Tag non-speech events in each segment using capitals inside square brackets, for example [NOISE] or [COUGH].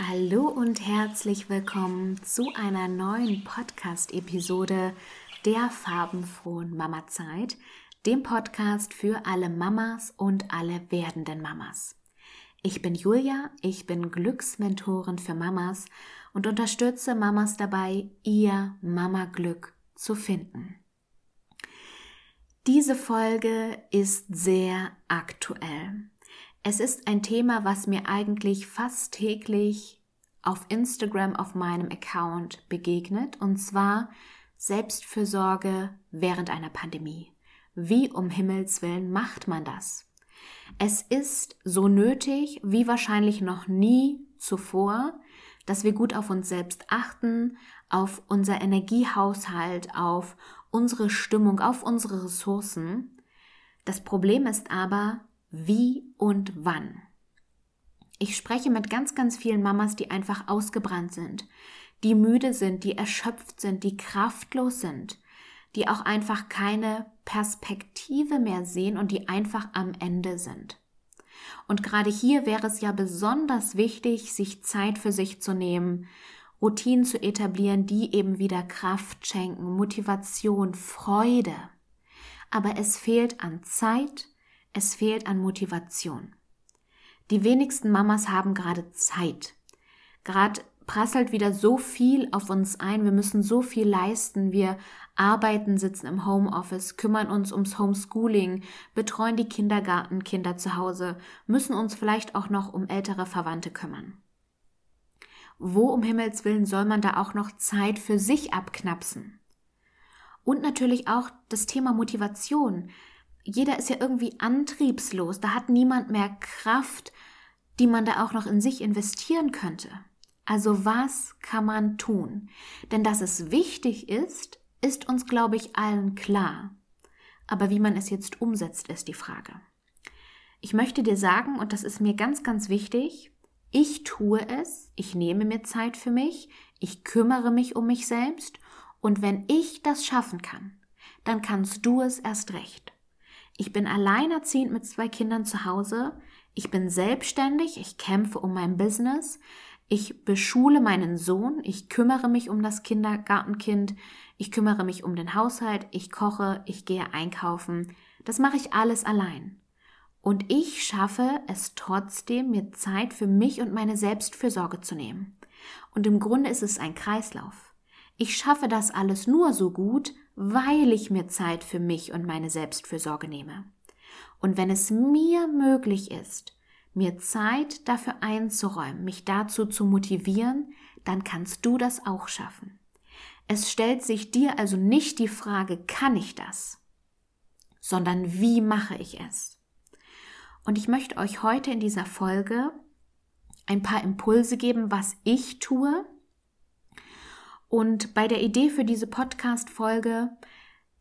Hallo und herzlich willkommen zu einer neuen Podcast-Episode der farbenfrohen Mama-Zeit, dem Podcast für alle Mamas und alle werdenden Mamas. Ich bin Julia, ich bin Glücksmentorin für Mamas und unterstütze Mamas dabei, ihr Mama-Glück zu finden. Diese Folge ist sehr aktuell. Es ist ein Thema, was mir eigentlich fast täglich auf Instagram auf meinem Account begegnet, und zwar Selbstfürsorge während einer Pandemie. Wie um Himmels willen macht man das? Es ist so nötig wie wahrscheinlich noch nie zuvor, dass wir gut auf uns selbst achten, auf unser Energiehaushalt, auf unsere Stimmung, auf unsere Ressourcen. Das Problem ist aber, wie und wann. Ich spreche mit ganz, ganz vielen Mamas, die einfach ausgebrannt sind, die müde sind, die erschöpft sind, die kraftlos sind, die auch einfach keine Perspektive mehr sehen und die einfach am Ende sind. Und gerade hier wäre es ja besonders wichtig, sich Zeit für sich zu nehmen, Routinen zu etablieren, die eben wieder Kraft schenken, Motivation, Freude. Aber es fehlt an Zeit, es fehlt an Motivation. Die wenigsten Mamas haben gerade Zeit. Gerade prasselt wieder so viel auf uns ein. Wir müssen so viel leisten. Wir arbeiten, sitzen im Homeoffice, kümmern uns ums Homeschooling, betreuen die Kindergartenkinder zu Hause, müssen uns vielleicht auch noch um ältere Verwandte kümmern. Wo um Himmels willen soll man da auch noch Zeit für sich abknapsen? Und natürlich auch das Thema Motivation jeder ist ja irgendwie antriebslos. Da hat niemand mehr Kraft, die man da auch noch in sich investieren könnte. Also was kann man tun? Denn dass es wichtig ist, ist uns, glaube ich, allen klar. Aber wie man es jetzt umsetzt, ist die Frage. Ich möchte dir sagen, und das ist mir ganz, ganz wichtig, ich tue es, ich nehme mir Zeit für mich, ich kümmere mich um mich selbst, und wenn ich das schaffen kann, dann kannst du es erst recht. Ich bin alleinerziehend mit zwei Kindern zu Hause. Ich bin selbstständig. Ich kämpfe um mein Business. Ich beschule meinen Sohn. Ich kümmere mich um das Kindergartenkind. Ich kümmere mich um den Haushalt. Ich koche. Ich gehe einkaufen. Das mache ich alles allein. Und ich schaffe es trotzdem, mir Zeit für mich und meine Selbstfürsorge zu nehmen. Und im Grunde ist es ein Kreislauf. Ich schaffe das alles nur so gut, weil ich mir Zeit für mich und meine Selbstfürsorge nehme. Und wenn es mir möglich ist, mir Zeit dafür einzuräumen, mich dazu zu motivieren, dann kannst du das auch schaffen. Es stellt sich dir also nicht die Frage, kann ich das, sondern wie mache ich es? Und ich möchte euch heute in dieser Folge ein paar Impulse geben, was ich tue, und bei der Idee für diese Podcast-Folge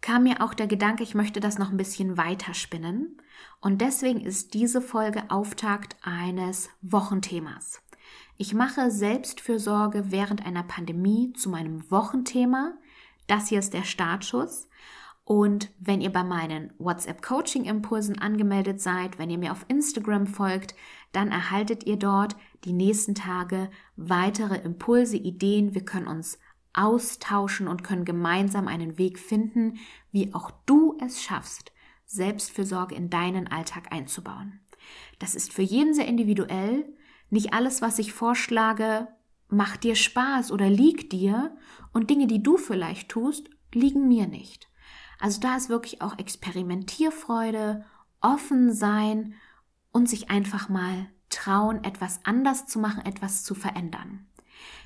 kam mir auch der Gedanke, ich möchte das noch ein bisschen weiterspinnen. Und deswegen ist diese Folge Auftakt eines Wochenthemas. Ich mache Selbstfürsorge während einer Pandemie zu meinem Wochenthema. Das hier ist der Startschuss. Und wenn ihr bei meinen WhatsApp-Coaching-Impulsen angemeldet seid, wenn ihr mir auf Instagram folgt, dann erhaltet ihr dort die nächsten Tage weitere Impulse, Ideen. Wir können uns austauschen und können gemeinsam einen Weg finden, wie auch du es schaffst, Selbstfürsorge in deinen Alltag einzubauen. Das ist für jeden sehr individuell. Nicht alles, was ich vorschlage, macht dir Spaß oder liegt dir und Dinge, die du vielleicht tust, liegen mir nicht. Also da ist wirklich auch Experimentierfreude, offen sein und sich einfach mal trauen, etwas anders zu machen, etwas zu verändern.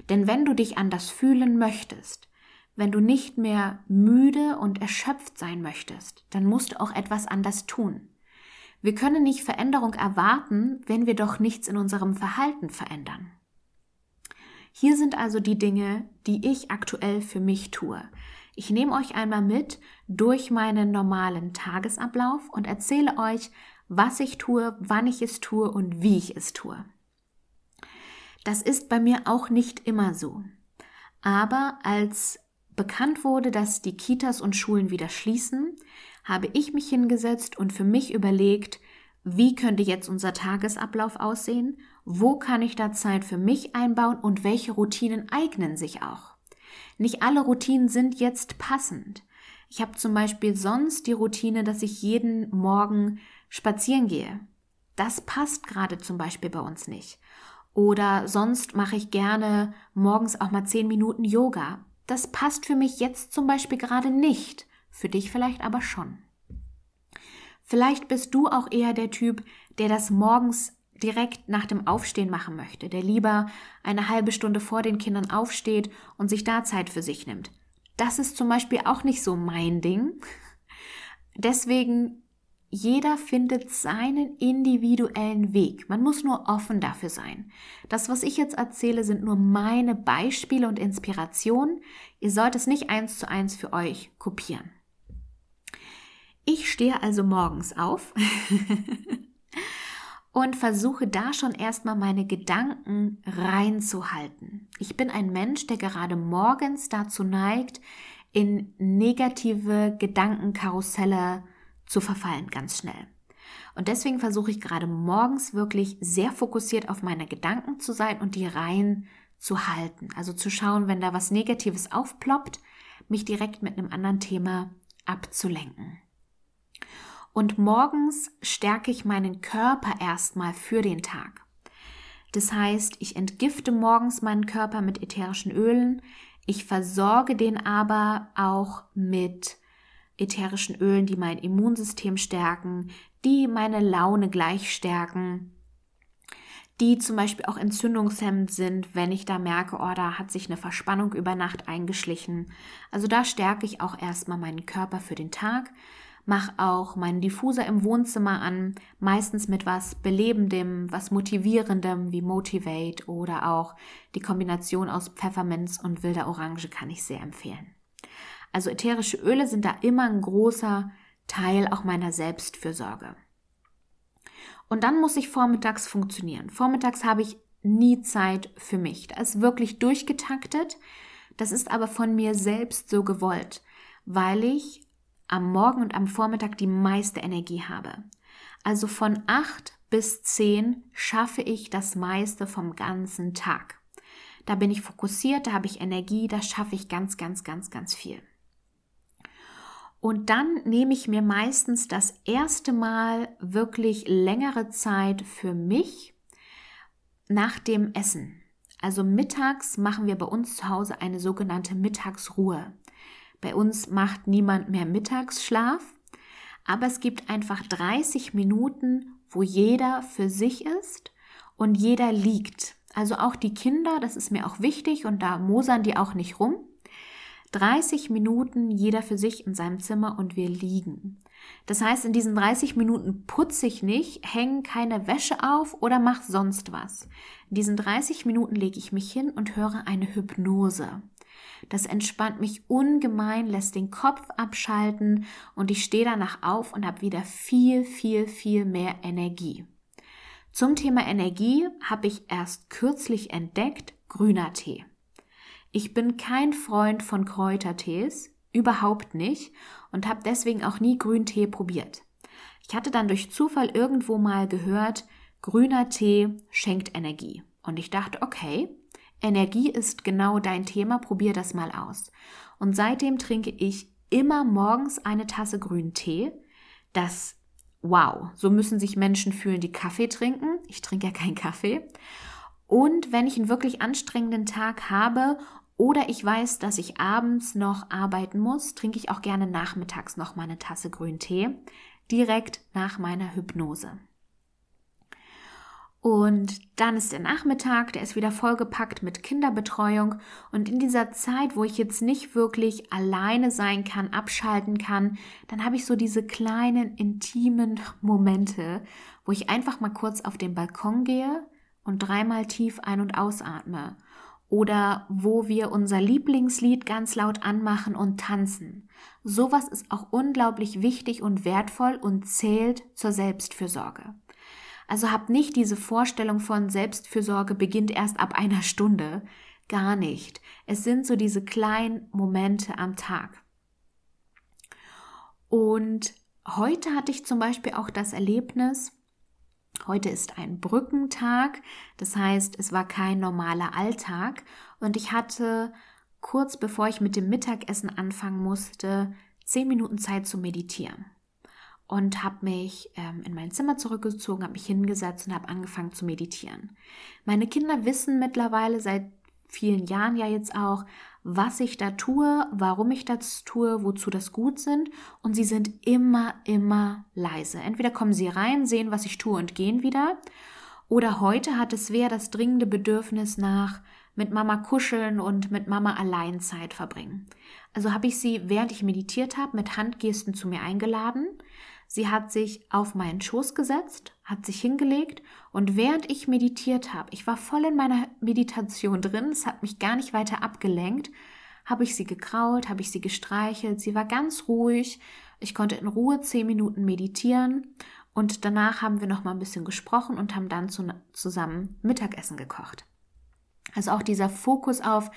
Denn wenn du dich anders fühlen möchtest, wenn du nicht mehr müde und erschöpft sein möchtest, dann musst du auch etwas anders tun. Wir können nicht Veränderung erwarten, wenn wir doch nichts in unserem Verhalten verändern. Hier sind also die Dinge, die ich aktuell für mich tue. Ich nehme euch einmal mit durch meinen normalen Tagesablauf und erzähle euch, was ich tue, wann ich es tue und wie ich es tue. Das ist bei mir auch nicht immer so. Aber als bekannt wurde, dass die Kitas und Schulen wieder schließen, habe ich mich hingesetzt und für mich überlegt, wie könnte jetzt unser Tagesablauf aussehen, wo kann ich da Zeit für mich einbauen und welche Routinen eignen sich auch. Nicht alle Routinen sind jetzt passend. Ich habe zum Beispiel sonst die Routine, dass ich jeden Morgen spazieren gehe. Das passt gerade zum Beispiel bei uns nicht. Oder sonst mache ich gerne morgens auch mal zehn Minuten Yoga. Das passt für mich jetzt zum Beispiel gerade nicht. Für dich vielleicht aber schon. Vielleicht bist du auch eher der Typ, der das morgens direkt nach dem Aufstehen machen möchte, der lieber eine halbe Stunde vor den Kindern aufsteht und sich da Zeit für sich nimmt. Das ist zum Beispiel auch nicht so mein Ding. Deswegen, jeder findet seinen individuellen Weg. Man muss nur offen dafür sein. Das, was ich jetzt erzähle, sind nur meine Beispiele und Inspirationen. Ihr sollt es nicht eins zu eins für euch kopieren. Ich stehe also morgens auf [LAUGHS] und versuche da schon erstmal meine Gedanken reinzuhalten. Ich bin ein Mensch, der gerade morgens dazu neigt, in negative Gedankenkarusselle zu verfallen, ganz schnell. Und deswegen versuche ich gerade morgens wirklich sehr fokussiert auf meine Gedanken zu sein und die rein zu halten. Also zu schauen, wenn da was Negatives aufploppt, mich direkt mit einem anderen Thema abzulenken. Und morgens stärke ich meinen Körper erstmal für den Tag. Das heißt, ich entgifte morgens meinen Körper mit ätherischen Ölen. Ich versorge den aber auch mit ätherischen Ölen, die mein Immunsystem stärken, die meine Laune gleich stärken, die zum Beispiel auch entzündungshemmend sind, wenn ich da merke, oh, da hat sich eine Verspannung über Nacht eingeschlichen. Also da stärke ich auch erstmal meinen Körper für den Tag mach auch meinen Diffuser im Wohnzimmer an, meistens mit was Belebendem, was Motivierendem wie Motivate oder auch die Kombination aus Pfefferminz und wilder Orange kann ich sehr empfehlen. Also ätherische Öle sind da immer ein großer Teil auch meiner Selbstfürsorge. Und dann muss ich vormittags funktionieren. Vormittags habe ich nie Zeit für mich. Da ist wirklich durchgetaktet. Das ist aber von mir selbst so gewollt, weil ich am Morgen und am Vormittag die meiste Energie habe. Also von acht bis zehn schaffe ich das meiste vom ganzen Tag. Da bin ich fokussiert, da habe ich Energie, da schaffe ich ganz, ganz, ganz, ganz viel. Und dann nehme ich mir meistens das erste Mal wirklich längere Zeit für mich nach dem Essen. Also mittags machen wir bei uns zu Hause eine sogenannte Mittagsruhe. Bei uns macht niemand mehr Mittagsschlaf, aber es gibt einfach 30 Minuten, wo jeder für sich ist und jeder liegt. Also auch die Kinder, das ist mir auch wichtig und da mosern die auch nicht rum. 30 Minuten jeder für sich in seinem Zimmer und wir liegen. Das heißt, in diesen 30 Minuten putze ich nicht, hänge keine Wäsche auf oder mache sonst was. In diesen 30 Minuten lege ich mich hin und höre eine Hypnose. Das entspannt mich ungemein, lässt den Kopf abschalten und ich stehe danach auf und habe wieder viel, viel, viel mehr Energie. Zum Thema Energie habe ich erst kürzlich entdeckt grüner Tee. Ich bin kein Freund von Kräutertees, überhaupt nicht und habe deswegen auch nie Grüntee probiert. Ich hatte dann durch Zufall irgendwo mal gehört, grüner Tee schenkt Energie. Und ich dachte, okay, Energie ist genau dein Thema, probier das mal aus. Und seitdem trinke ich immer morgens eine Tasse grünen Tee. Das, wow, so müssen sich Menschen fühlen, die Kaffee trinken. Ich trinke ja keinen Kaffee. Und wenn ich einen wirklich anstrengenden Tag habe oder ich weiß, dass ich abends noch arbeiten muss, trinke ich auch gerne nachmittags noch mal eine Tasse grünen Tee, direkt nach meiner Hypnose. Und dann ist der Nachmittag, der ist wieder vollgepackt mit Kinderbetreuung. Und in dieser Zeit, wo ich jetzt nicht wirklich alleine sein kann, abschalten kann, dann habe ich so diese kleinen, intimen Momente, wo ich einfach mal kurz auf den Balkon gehe und dreimal tief ein- und ausatme. Oder wo wir unser Lieblingslied ganz laut anmachen und tanzen. Sowas ist auch unglaublich wichtig und wertvoll und zählt zur Selbstfürsorge. Also habt nicht diese Vorstellung von Selbstfürsorge beginnt erst ab einer Stunde. Gar nicht. Es sind so diese kleinen Momente am Tag. Und heute hatte ich zum Beispiel auch das Erlebnis, Heute ist ein Brückentag, das heißt, es war kein normaler Alltag und ich hatte kurz bevor ich mit dem Mittagessen anfangen musste, zehn Minuten Zeit zu meditieren und habe mich ähm, in mein Zimmer zurückgezogen, habe mich hingesetzt und habe angefangen zu meditieren. Meine Kinder wissen mittlerweile seit vielen Jahren ja jetzt auch, was ich da tue, warum ich das tue, wozu das gut sind und sie sind immer, immer leise. Entweder kommen sie rein, sehen, was ich tue und gehen wieder oder heute hat es wer das dringende Bedürfnis nach mit Mama kuscheln und mit Mama allein Zeit verbringen. Also habe ich sie, während ich meditiert habe, mit Handgesten zu mir eingeladen. Sie hat sich auf meinen Schoß gesetzt, hat sich hingelegt und während ich meditiert habe, ich war voll in meiner Meditation drin, es hat mich gar nicht weiter abgelenkt, habe ich sie gekrault, habe ich sie gestreichelt, sie war ganz ruhig, ich konnte in Ruhe zehn Minuten meditieren und danach haben wir noch mal ein bisschen gesprochen und haben dann zusammen Mittagessen gekocht. Also auch dieser Fokus auf,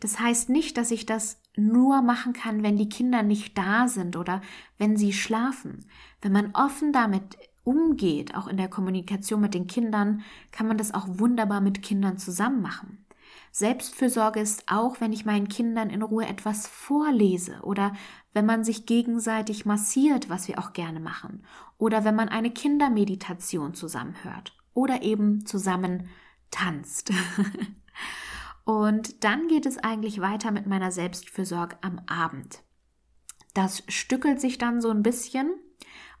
das heißt nicht, dass ich das nur machen kann, wenn die Kinder nicht da sind oder wenn sie schlafen. Wenn man offen damit umgeht, auch in der Kommunikation mit den Kindern, kann man das auch wunderbar mit Kindern zusammen machen. Selbstfürsorge ist auch, wenn ich meinen Kindern in Ruhe etwas vorlese oder wenn man sich gegenseitig massiert, was wir auch gerne machen, oder wenn man eine Kindermeditation zusammenhört oder eben zusammen tanzt. [LAUGHS] Und dann geht es eigentlich weiter mit meiner Selbstfürsorge am Abend. Das stückelt sich dann so ein bisschen,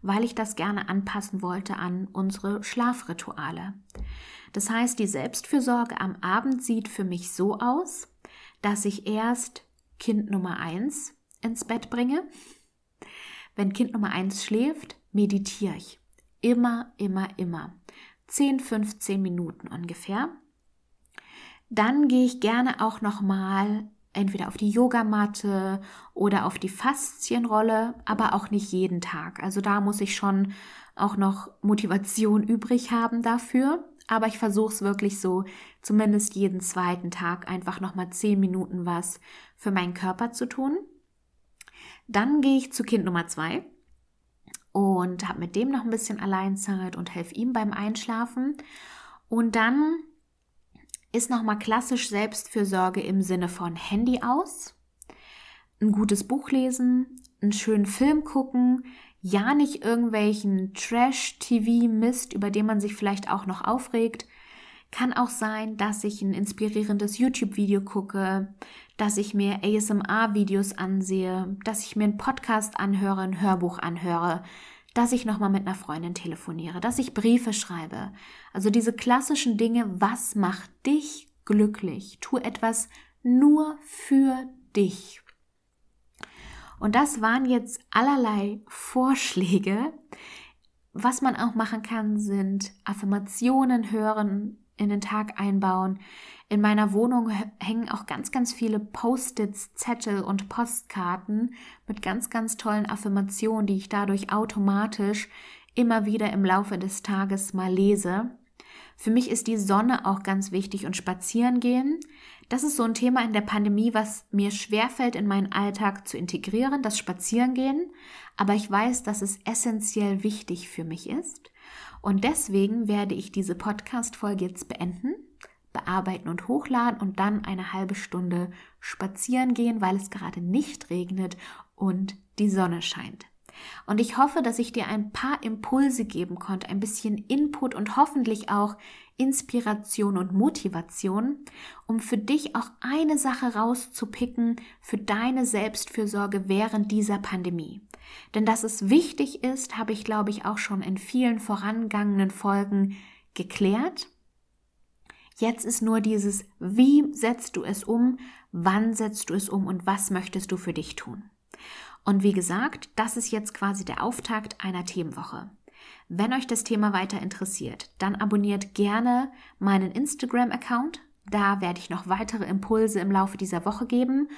weil ich das gerne anpassen wollte an unsere Schlafrituale. Das heißt, die Selbstfürsorge am Abend sieht für mich so aus, dass ich erst Kind Nummer eins ins Bett bringe. Wenn Kind Nummer eins schläft, meditiere ich. Immer, immer, immer. 10, 15 Minuten ungefähr. Dann gehe ich gerne auch nochmal entweder auf die Yogamatte oder auf die Faszienrolle, aber auch nicht jeden Tag. Also da muss ich schon auch noch Motivation übrig haben dafür. Aber ich versuche es wirklich so, zumindest jeden zweiten Tag einfach nochmal zehn Minuten was für meinen Körper zu tun. Dann gehe ich zu Kind Nummer zwei und habe mit dem noch ein bisschen Alleinzeit und helfe ihm beim Einschlafen. Und dann ist nochmal klassisch Selbstfürsorge im Sinne von Handy aus, ein gutes Buch lesen, einen schönen Film gucken, ja nicht irgendwelchen Trash-TV-Mist, über den man sich vielleicht auch noch aufregt. Kann auch sein, dass ich ein inspirierendes YouTube-Video gucke, dass ich mir ASMR-Videos ansehe, dass ich mir einen Podcast anhöre, ein Hörbuch anhöre, dass ich nochmal mit einer Freundin telefoniere, dass ich Briefe schreibe. Also diese klassischen Dinge, was macht dich glücklich? Tu etwas nur für dich. Und das waren jetzt allerlei Vorschläge. Was man auch machen kann, sind Affirmationen hören, in den Tag einbauen. In meiner Wohnung hängen auch ganz, ganz viele Post-its, Zettel und Postkarten mit ganz, ganz tollen Affirmationen, die ich dadurch automatisch immer wieder im Laufe des Tages mal lese. Für mich ist die Sonne auch ganz wichtig und spazieren gehen. Das ist so ein Thema in der Pandemie, was mir schwerfällt in meinen Alltag zu integrieren, das Spazierengehen. Aber ich weiß, dass es essentiell wichtig für mich ist. Und deswegen werde ich diese Podcast-Folge jetzt beenden, bearbeiten und hochladen und dann eine halbe Stunde spazieren gehen, weil es gerade nicht regnet und die Sonne scheint. Und ich hoffe, dass ich dir ein paar Impulse geben konnte, ein bisschen Input und hoffentlich auch Inspiration und Motivation, um für dich auch eine Sache rauszupicken für deine Selbstfürsorge während dieser Pandemie. Denn dass es wichtig ist, habe ich, glaube ich, auch schon in vielen vorangegangenen Folgen geklärt. Jetzt ist nur dieses, wie setzt du es um, wann setzt du es um und was möchtest du für dich tun. Und wie gesagt, das ist jetzt quasi der Auftakt einer Themenwoche. Wenn euch das Thema weiter interessiert, dann abonniert gerne meinen Instagram-Account. Da werde ich noch weitere Impulse im Laufe dieser Woche geben.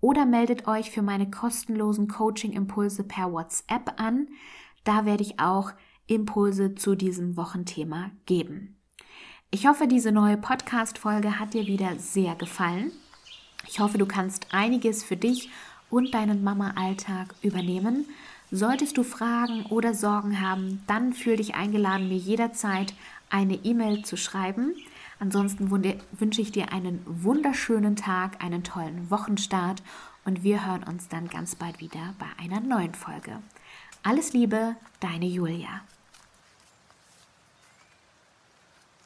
Oder meldet euch für meine kostenlosen Coaching-Impulse per WhatsApp an. Da werde ich auch Impulse zu diesem Wochenthema geben. Ich hoffe, diese neue Podcast-Folge hat dir wieder sehr gefallen. Ich hoffe, du kannst einiges für dich und deinen Mama-Alltag übernehmen. Solltest du Fragen oder Sorgen haben, dann fühl dich eingeladen, mir jederzeit eine E-Mail zu schreiben. Ansonsten wünsche ich dir einen wunderschönen Tag, einen tollen Wochenstart und wir hören uns dann ganz bald wieder bei einer neuen Folge. Alles Liebe, deine Julia.